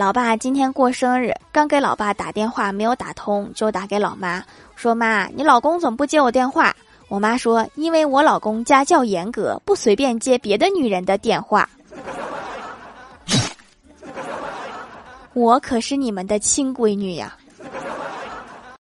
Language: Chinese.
老爸今天过生日刚给老爸打电话没有打通就打给老妈说妈你老公怎么不接我电话？我妈说因为我老公家教严格不随便接别的女人的电话。我可是你们的亲闺女呀。